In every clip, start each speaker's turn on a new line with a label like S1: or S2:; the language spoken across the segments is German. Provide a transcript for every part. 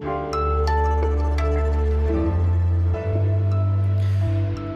S1: you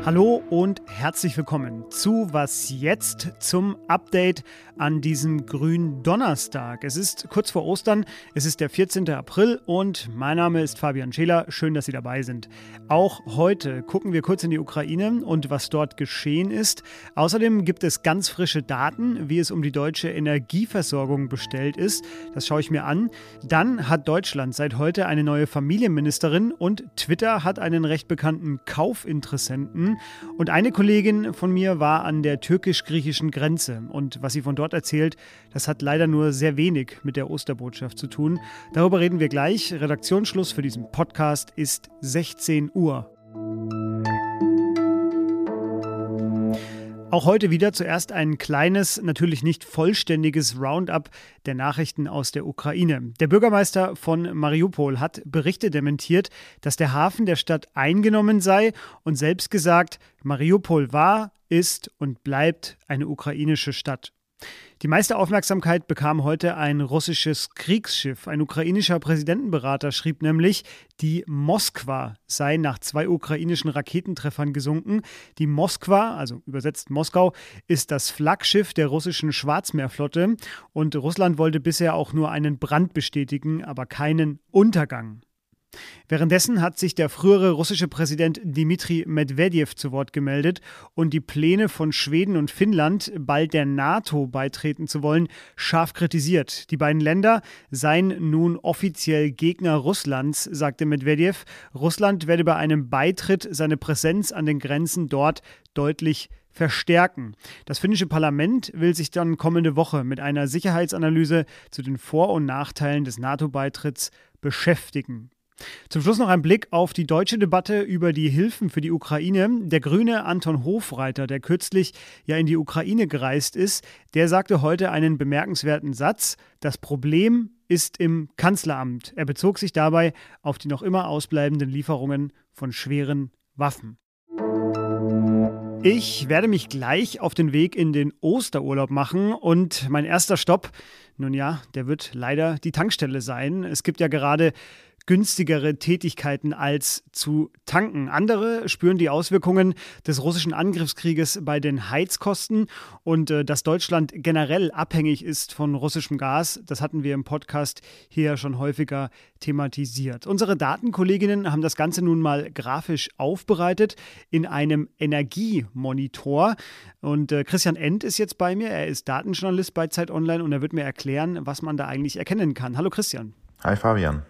S1: Hallo und herzlich willkommen zu Was jetzt zum Update an diesem grünen Donnerstag. Es ist kurz vor Ostern, es ist der 14. April und mein Name ist Fabian Scheler. Schön, dass Sie dabei sind. Auch heute gucken wir kurz in die Ukraine und was dort geschehen ist. Außerdem gibt es ganz frische Daten, wie es um die deutsche Energieversorgung bestellt ist. Das schaue ich mir an. Dann hat Deutschland seit heute eine neue Familienministerin und Twitter hat einen recht bekannten Kaufinteressenten. Und eine Kollegin von mir war an der türkisch-griechischen Grenze. Und was sie von dort erzählt, das hat leider nur sehr wenig mit der Osterbotschaft zu tun. Darüber reden wir gleich. Redaktionsschluss für diesen Podcast ist 16 Uhr. Auch heute wieder zuerst ein kleines, natürlich nicht vollständiges Roundup der Nachrichten aus der Ukraine. Der Bürgermeister von Mariupol hat Berichte dementiert, dass der Hafen der Stadt eingenommen sei und selbst gesagt, Mariupol war, ist und bleibt eine ukrainische Stadt. Die meiste Aufmerksamkeit bekam heute ein russisches Kriegsschiff. Ein ukrainischer Präsidentenberater schrieb nämlich, die Moskwa sei nach zwei ukrainischen Raketentreffern gesunken. Die Moskwa, also übersetzt Moskau, ist das Flaggschiff der russischen Schwarzmeerflotte und Russland wollte bisher auch nur einen Brand bestätigen, aber keinen Untergang. Währenddessen hat sich der frühere russische Präsident Dmitri Medvedev zu Wort gemeldet und die Pläne von Schweden und Finnland, bald der NATO beitreten zu wollen, scharf kritisiert. Die beiden Länder seien nun offiziell Gegner Russlands, sagte Medvedev. Russland werde bei einem Beitritt seine Präsenz an den Grenzen dort deutlich verstärken. Das finnische Parlament will sich dann kommende Woche mit einer Sicherheitsanalyse zu den Vor- und Nachteilen des NATO-Beitritts beschäftigen. Zum Schluss noch ein Blick auf die deutsche Debatte über die Hilfen für die Ukraine. Der grüne Anton Hofreiter, der kürzlich ja in die Ukraine gereist ist, der sagte heute einen bemerkenswerten Satz. Das Problem ist im Kanzleramt. Er bezog sich dabei auf die noch immer ausbleibenden Lieferungen von schweren Waffen. Ich werde mich gleich auf den Weg in den Osterurlaub machen und mein erster Stopp, nun ja, der wird leider die Tankstelle sein. Es gibt ja gerade günstigere Tätigkeiten als zu tanken. Andere spüren die Auswirkungen des russischen Angriffskrieges bei den Heizkosten und äh, dass Deutschland generell abhängig ist von russischem Gas, das hatten wir im Podcast hier schon häufiger thematisiert. Unsere Datenkolleginnen haben das Ganze nun mal grafisch aufbereitet in einem Energiemonitor und äh, Christian End ist jetzt bei mir. Er ist Datenjournalist bei Zeit Online und er wird mir erklären, was man da eigentlich erkennen kann. Hallo Christian.
S2: Hi Fabian.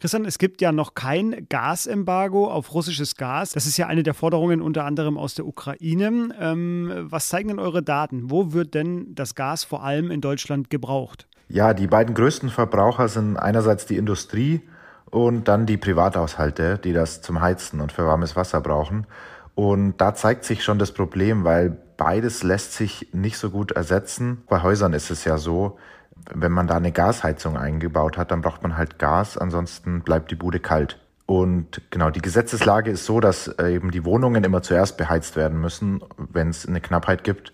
S1: Christian, es gibt ja noch kein Gasembargo auf russisches Gas. Das ist ja eine der Forderungen unter anderem aus der Ukraine. Ähm, was zeigen denn eure Daten? Wo wird denn das Gas vor allem in Deutschland gebraucht?
S2: Ja, die beiden größten Verbraucher sind einerseits die Industrie und dann die Privathaushalte, die das zum Heizen und für warmes Wasser brauchen. Und da zeigt sich schon das Problem, weil beides lässt sich nicht so gut ersetzen. Bei Häusern ist es ja so, wenn man da eine Gasheizung eingebaut hat, dann braucht man halt Gas, ansonsten bleibt die Bude kalt. Und genau, die Gesetzeslage ist so, dass äh, eben die Wohnungen immer zuerst beheizt werden müssen, wenn es eine Knappheit gibt.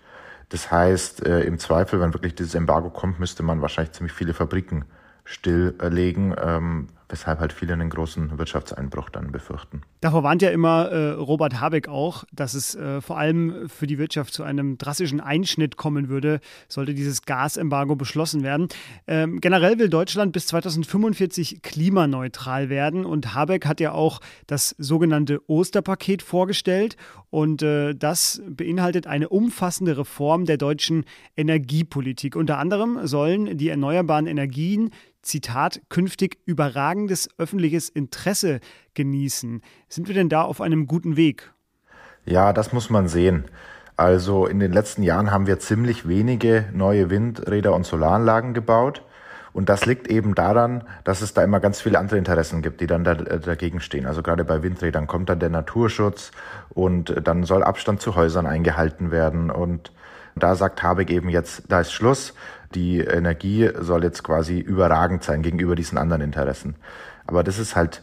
S2: Das heißt, äh, im Zweifel, wenn wirklich dieses Embargo kommt, müsste man wahrscheinlich ziemlich viele Fabriken stilllegen, ähm, weshalb halt viele einen großen Wirtschaftseinbruch dann befürchten.
S1: Davor warnt ja immer äh, Robert Habeck auch, dass es äh, vor allem für die Wirtschaft zu einem drastischen Einschnitt kommen würde, sollte dieses Gasembargo beschlossen werden. Ähm, generell will Deutschland bis 2045 klimaneutral werden und Habeck hat ja auch das sogenannte Osterpaket vorgestellt und äh, das beinhaltet eine umfassende Reform der deutschen Energiepolitik. Unter anderem sollen die erneuerbaren Energien Zitat, künftig überragendes öffentliches Interesse genießen. Sind wir denn da auf einem guten Weg?
S2: Ja, das muss man sehen. Also in den letzten Jahren haben wir ziemlich wenige neue Windräder und Solaranlagen gebaut. Und das liegt eben daran, dass es da immer ganz viele andere Interessen gibt, die dann da, äh, dagegen stehen. Also gerade bei Windrädern kommt dann der Naturschutz und dann soll Abstand zu Häusern eingehalten werden. Und da sagt Habeck eben jetzt, da ist Schluss. Die Energie soll jetzt quasi überragend sein gegenüber diesen anderen Interessen. Aber das ist halt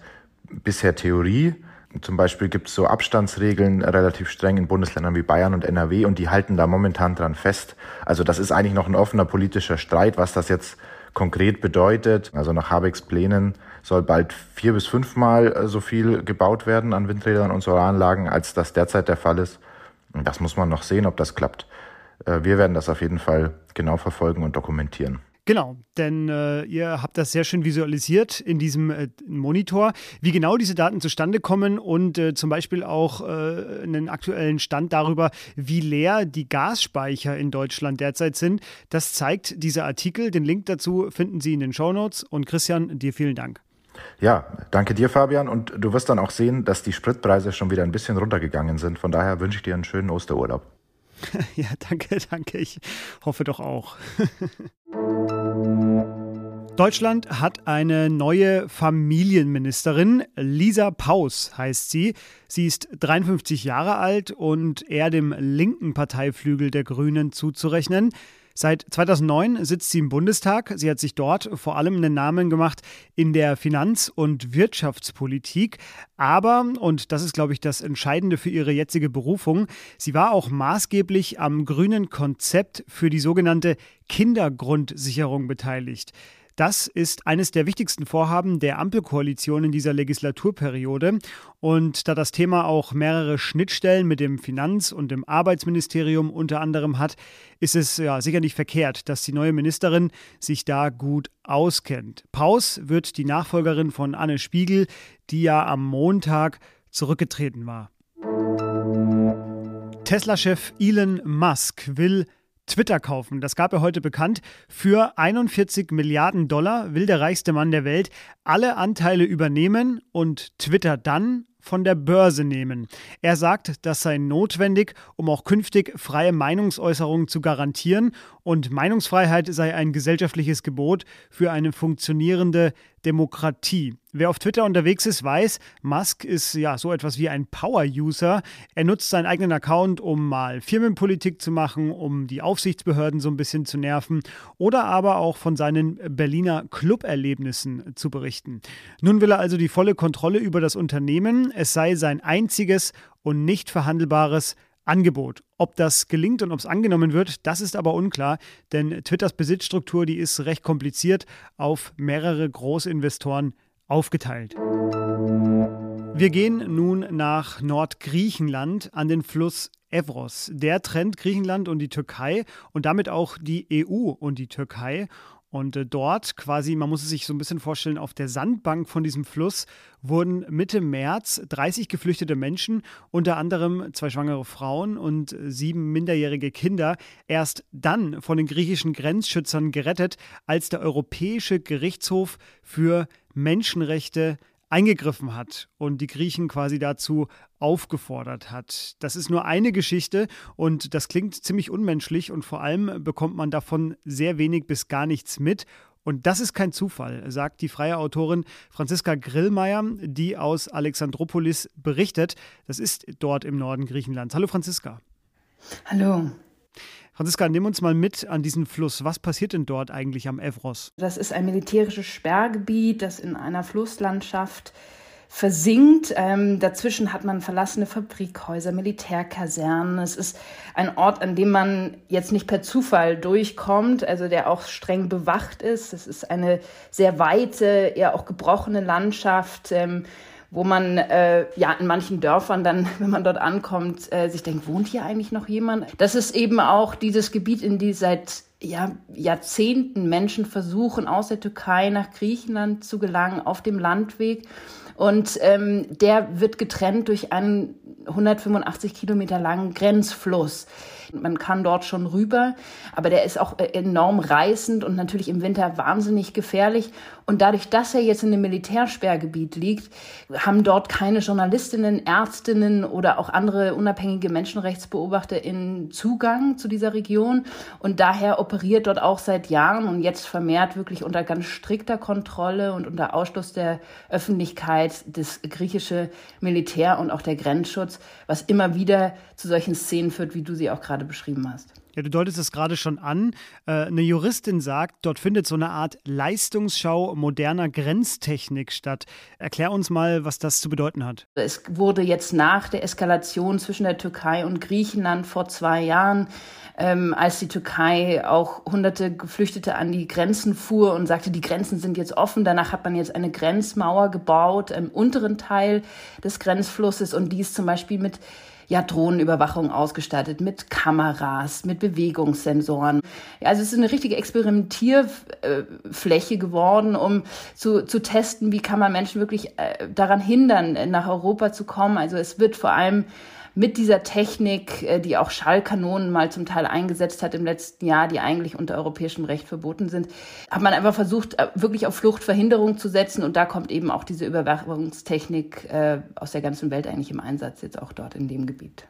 S2: bisher Theorie. Zum Beispiel gibt es so Abstandsregeln relativ streng in Bundesländern wie Bayern und NRW und die halten da momentan dran fest. Also das ist eigentlich noch ein offener politischer Streit, was das jetzt konkret bedeutet. Also nach Habecks Plänen soll bald vier bis fünfmal so viel gebaut werden an Windrädern und Solaranlagen, als das derzeit der Fall ist. Das muss man noch sehen, ob das klappt. Äh, wir werden das auf jeden Fall genau verfolgen und dokumentieren.
S1: Genau, denn äh, ihr habt das sehr schön visualisiert in diesem äh, Monitor, wie genau diese Daten zustande kommen und äh, zum Beispiel auch äh, einen aktuellen Stand darüber, wie leer die Gasspeicher in Deutschland derzeit sind. Das zeigt dieser Artikel. Den Link dazu finden Sie in den Show Notes. Und Christian, dir vielen Dank.
S2: Ja, danke dir, Fabian. Und du wirst dann auch sehen, dass die Spritpreise schon wieder ein bisschen runtergegangen sind. Von daher wünsche ich dir einen schönen Osterurlaub.
S1: ja, danke, danke. Ich hoffe doch auch. Deutschland hat eine neue Familienministerin. Lisa Paus heißt sie. Sie ist 53 Jahre alt und eher dem linken Parteiflügel der Grünen zuzurechnen. Seit 2009 sitzt sie im Bundestag. Sie hat sich dort vor allem einen Namen gemacht in der Finanz- und Wirtschaftspolitik. Aber, und das ist, glaube ich, das Entscheidende für ihre jetzige Berufung, sie war auch maßgeblich am grünen Konzept für die sogenannte Kindergrundsicherung beteiligt. Das ist eines der wichtigsten Vorhaben der Ampelkoalition in dieser Legislaturperiode. Und da das Thema auch mehrere Schnittstellen mit dem Finanz- und dem Arbeitsministerium unter anderem hat, ist es ja sicher nicht verkehrt, dass die neue Ministerin sich da gut auskennt. Paus wird die Nachfolgerin von Anne Spiegel, die ja am Montag zurückgetreten war. Tesla-Chef Elon Musk will Twitter kaufen. Das gab er heute bekannt. Für 41 Milliarden Dollar will der reichste Mann der Welt alle Anteile übernehmen und Twitter dann von der Börse nehmen. Er sagt, das sei notwendig, um auch künftig freie Meinungsäußerung zu garantieren und Meinungsfreiheit sei ein gesellschaftliches Gebot für eine funktionierende Demokratie. Wer auf Twitter unterwegs ist, weiß, Musk ist ja so etwas wie ein Power-User. Er nutzt seinen eigenen Account, um mal Firmenpolitik zu machen, um die Aufsichtsbehörden so ein bisschen zu nerven oder aber auch von seinen Berliner Club-Erlebnissen zu berichten. Nun will er also die volle Kontrolle über das Unternehmen. Es sei sein einziges und nicht verhandelbares Angebot. Ob das gelingt und ob es angenommen wird, das ist aber unklar, denn Twitters Besitzstruktur, die ist recht kompliziert auf mehrere Großinvestoren aufgeteilt. Wir gehen nun nach Nordgriechenland an den Fluss Evros. Der trennt Griechenland und die Türkei und damit auch die EU und die Türkei. Und äh, dort quasi, man muss es sich so ein bisschen vorstellen, auf der Sandbank von diesem Fluss wurden Mitte März 30 geflüchtete Menschen, unter anderem zwei schwangere Frauen und äh, sieben minderjährige Kinder, erst dann von den griechischen Grenzschützern gerettet, als der Europäische Gerichtshof für Menschenrechte eingegriffen hat und die Griechen quasi dazu aufgefordert hat. Das ist nur eine Geschichte und das klingt ziemlich unmenschlich und vor allem bekommt man davon sehr wenig bis gar nichts mit. Und das ist kein Zufall, sagt die freie Autorin Franziska Grillmeier, die aus Alexandropolis berichtet. Das ist dort im Norden Griechenlands. Hallo Franziska.
S3: Hallo.
S1: Franziska, nimm uns mal mit an diesen Fluss. Was passiert denn dort eigentlich am Evros?
S3: Das ist ein militärisches Sperrgebiet, das in einer Flusslandschaft versinkt. Ähm, dazwischen hat man verlassene Fabrikhäuser, Militärkasernen. Es ist ein Ort, an dem man jetzt nicht per Zufall durchkommt, also der auch streng bewacht ist. Es ist eine sehr weite, eher auch gebrochene Landschaft. Ähm, wo man äh, ja in manchen Dörfern dann, wenn man dort ankommt, äh, sich denkt, wohnt hier eigentlich noch jemand? Das ist eben auch dieses Gebiet, in die seit ja, Jahrzehnten Menschen versuchen, aus der Türkei nach Griechenland zu gelangen, auf dem Landweg. Und ähm, der wird getrennt durch einen 185 Kilometer langen Grenzfluss. Man kann dort schon rüber, aber der ist auch äh, enorm reißend und natürlich im Winter wahnsinnig gefährlich. Und dadurch, dass er jetzt in dem Militärsperrgebiet liegt, haben dort keine Journalistinnen, Ärztinnen oder auch andere unabhängige MenschenrechtsbeobachterInnen Zugang zu dieser Region. Und daher operiert dort auch seit Jahren und jetzt vermehrt wirklich unter ganz strikter Kontrolle und unter Ausschluss der Öffentlichkeit das griechische Militär und auch der Grenzschutz, was immer wieder zu solchen Szenen führt, wie du sie auch gerade beschrieben hast.
S1: Ja, du deutest es gerade schon an. Äh, eine Juristin sagt, dort findet so eine Art Leistungsschau moderner Grenztechnik statt. Erklär uns mal, was das zu bedeuten hat.
S3: Es wurde jetzt nach der Eskalation zwischen der Türkei und Griechenland vor zwei Jahren ähm, als die Türkei auch hunderte Geflüchtete an die Grenzen fuhr und sagte, die Grenzen sind jetzt offen. Danach hat man jetzt eine Grenzmauer gebaut im unteren Teil des Grenzflusses und dies zum Beispiel mit ja, Drohnenüberwachung ausgestattet, mit Kameras, mit Bewegungssensoren. Also es ist eine richtige Experimentierfläche geworden, um zu, zu testen, wie kann man Menschen wirklich äh, daran hindern, nach Europa zu kommen. Also es wird vor allem mit dieser Technik, äh, die auch Schallkanonen mal zum Teil eingesetzt hat im letzten Jahr, die eigentlich unter europäischem Recht verboten sind, hat man einfach versucht, äh, wirklich auf Fluchtverhinderung zu setzen. Und da kommt eben auch diese Überwachungstechnik äh, aus der ganzen Welt eigentlich im Einsatz, jetzt auch dort in dem Gebiet.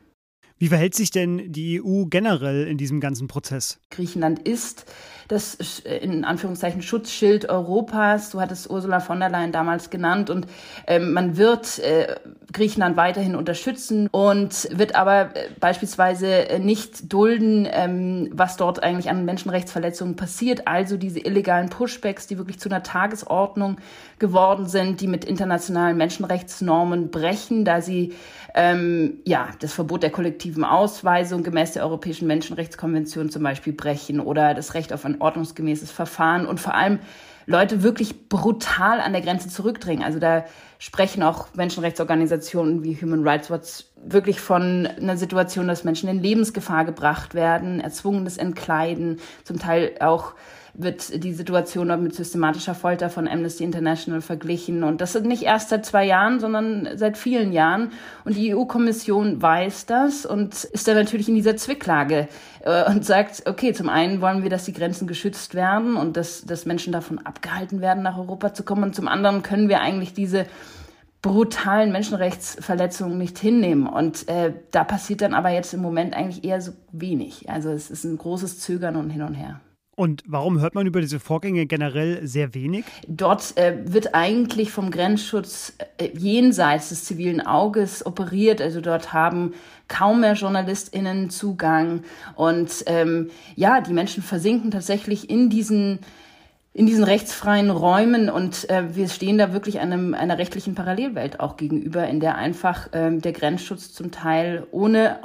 S1: Wie verhält sich denn die EU generell in diesem ganzen Prozess?
S3: Griechenland ist das in Anführungszeichen Schutzschild Europas. Du hattest Ursula von der Leyen damals genannt und äh, man wird äh, Griechenland weiterhin unterstützen und wird aber äh, beispielsweise nicht dulden, ähm, was dort eigentlich an Menschenrechtsverletzungen passiert. Also diese illegalen Pushbacks, die wirklich zu einer Tagesordnung geworden sind, die mit internationalen Menschenrechtsnormen brechen, da sie ähm, ja das Verbot der kollektiven Ausweisung gemäß der Europäischen Menschenrechtskonvention zum Beispiel brechen oder das Recht auf ein ordnungsgemäßes Verfahren und vor allem Leute wirklich brutal an der Grenze zurückdrängen. Also da sprechen auch Menschenrechtsorganisationen wie Human Rights Watch wirklich von einer Situation, dass Menschen in Lebensgefahr gebracht werden, erzwungenes Entkleiden, zum Teil auch wird die Situation mit systematischer Folter von Amnesty International verglichen. Und das sind nicht erst seit zwei Jahren, sondern seit vielen Jahren. Und die EU-Kommission weiß das und ist dann natürlich in dieser Zwicklage äh, und sagt, okay, zum einen wollen wir, dass die Grenzen geschützt werden und dass, dass Menschen davon abgehalten werden, nach Europa zu kommen. Und zum anderen können wir eigentlich diese brutalen Menschenrechtsverletzungen nicht hinnehmen. Und äh, da passiert dann aber jetzt im Moment eigentlich eher so wenig. Also es ist ein großes Zögern und hin und her.
S1: Und warum hört man über diese Vorgänge generell sehr wenig?
S3: Dort äh, wird eigentlich vom Grenzschutz äh, jenseits des zivilen Auges operiert. Also dort haben kaum mehr JournalistInnen Zugang. Und ähm, ja, die Menschen versinken tatsächlich in diesen in diesen rechtsfreien Räumen und äh, wir stehen da wirklich einem, einer rechtlichen Parallelwelt auch gegenüber, in der einfach ähm, der Grenzschutz zum Teil ohne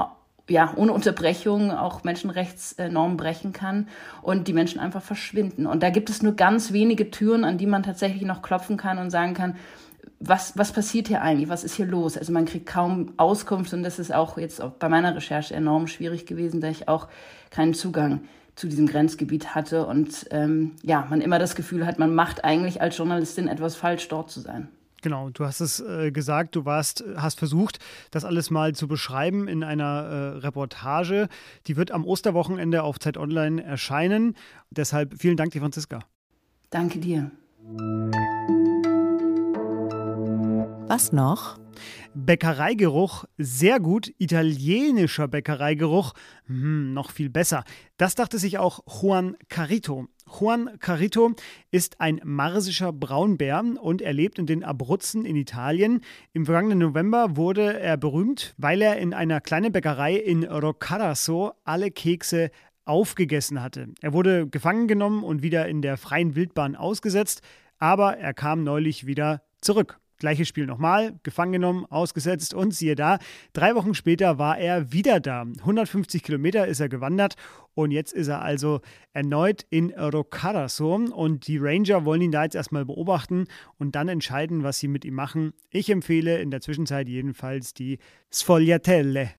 S3: ja, ohne Unterbrechung auch Menschenrechtsnormen brechen kann und die Menschen einfach verschwinden. Und da gibt es nur ganz wenige Türen, an die man tatsächlich noch klopfen kann und sagen kann, was, was passiert hier eigentlich? Was ist hier los? Also man kriegt kaum Auskunft und das ist auch jetzt auch bei meiner Recherche enorm schwierig gewesen, da ich auch keinen Zugang zu diesem Grenzgebiet hatte und ähm, ja, man immer das Gefühl hat, man macht eigentlich als Journalistin etwas falsch, dort zu sein.
S1: Genau, du hast es äh, gesagt, du warst, hast versucht, das alles mal zu beschreiben in einer äh, Reportage. Die wird am Osterwochenende auf Zeit Online erscheinen. Deshalb vielen Dank dir, Franziska.
S3: Danke dir.
S4: Was noch?
S1: Bäckereigeruch, sehr gut. Italienischer Bäckereigeruch, hm, noch viel besser. Das dachte sich auch Juan Carito. Juan Carito ist ein marsischer Braunbär und er lebt in den Abruzzen in Italien. Im vergangenen November wurde er berühmt, weil er in einer kleinen Bäckerei in Roccaraso alle Kekse aufgegessen hatte. Er wurde gefangen genommen und wieder in der freien Wildbahn ausgesetzt, aber er kam neulich wieder zurück. Gleiches Spiel nochmal, gefangen genommen, ausgesetzt und siehe da, drei Wochen später war er wieder da. 150 Kilometer ist er gewandert und jetzt ist er also erneut in Roccaraso und die Ranger wollen ihn da jetzt erstmal beobachten und dann entscheiden, was sie mit ihm machen. Ich empfehle in der Zwischenzeit jedenfalls die Sfogliatelle.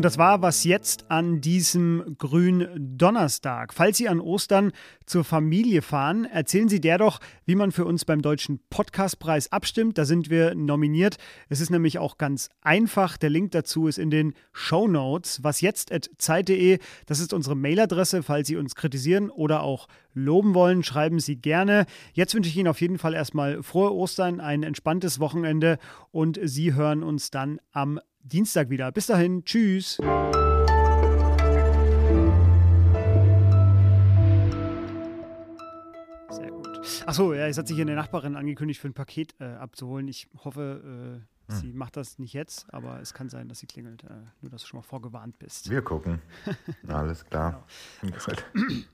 S1: Und das war was jetzt an diesem grünen Donnerstag. Falls Sie an Ostern zur Familie fahren, erzählen Sie der doch, wie man für uns beim Deutschen Podcastpreis abstimmt. Da sind wir nominiert. Es ist nämlich auch ganz einfach. Der Link dazu ist in den Show Notes. Was jetzt zeit.de. Das ist unsere Mailadresse. Falls Sie uns kritisieren oder auch loben wollen, schreiben Sie gerne. Jetzt wünsche ich Ihnen auf jeden Fall erstmal frohe Ostern, ein entspanntes Wochenende und Sie hören uns dann am Dienstag wieder. Bis dahin, tschüss. Sehr gut. Achso, ja, jetzt hat sich hier eine Nachbarin angekündigt, für ein Paket äh, abzuholen. Ich hoffe, äh Hm. Sie macht das nicht jetzt, aber es kann sein, dass sie klingelt. Äh, nur, dass du schon mal vorgewarnt bist.
S2: Wir gucken. Alles klar. Genau.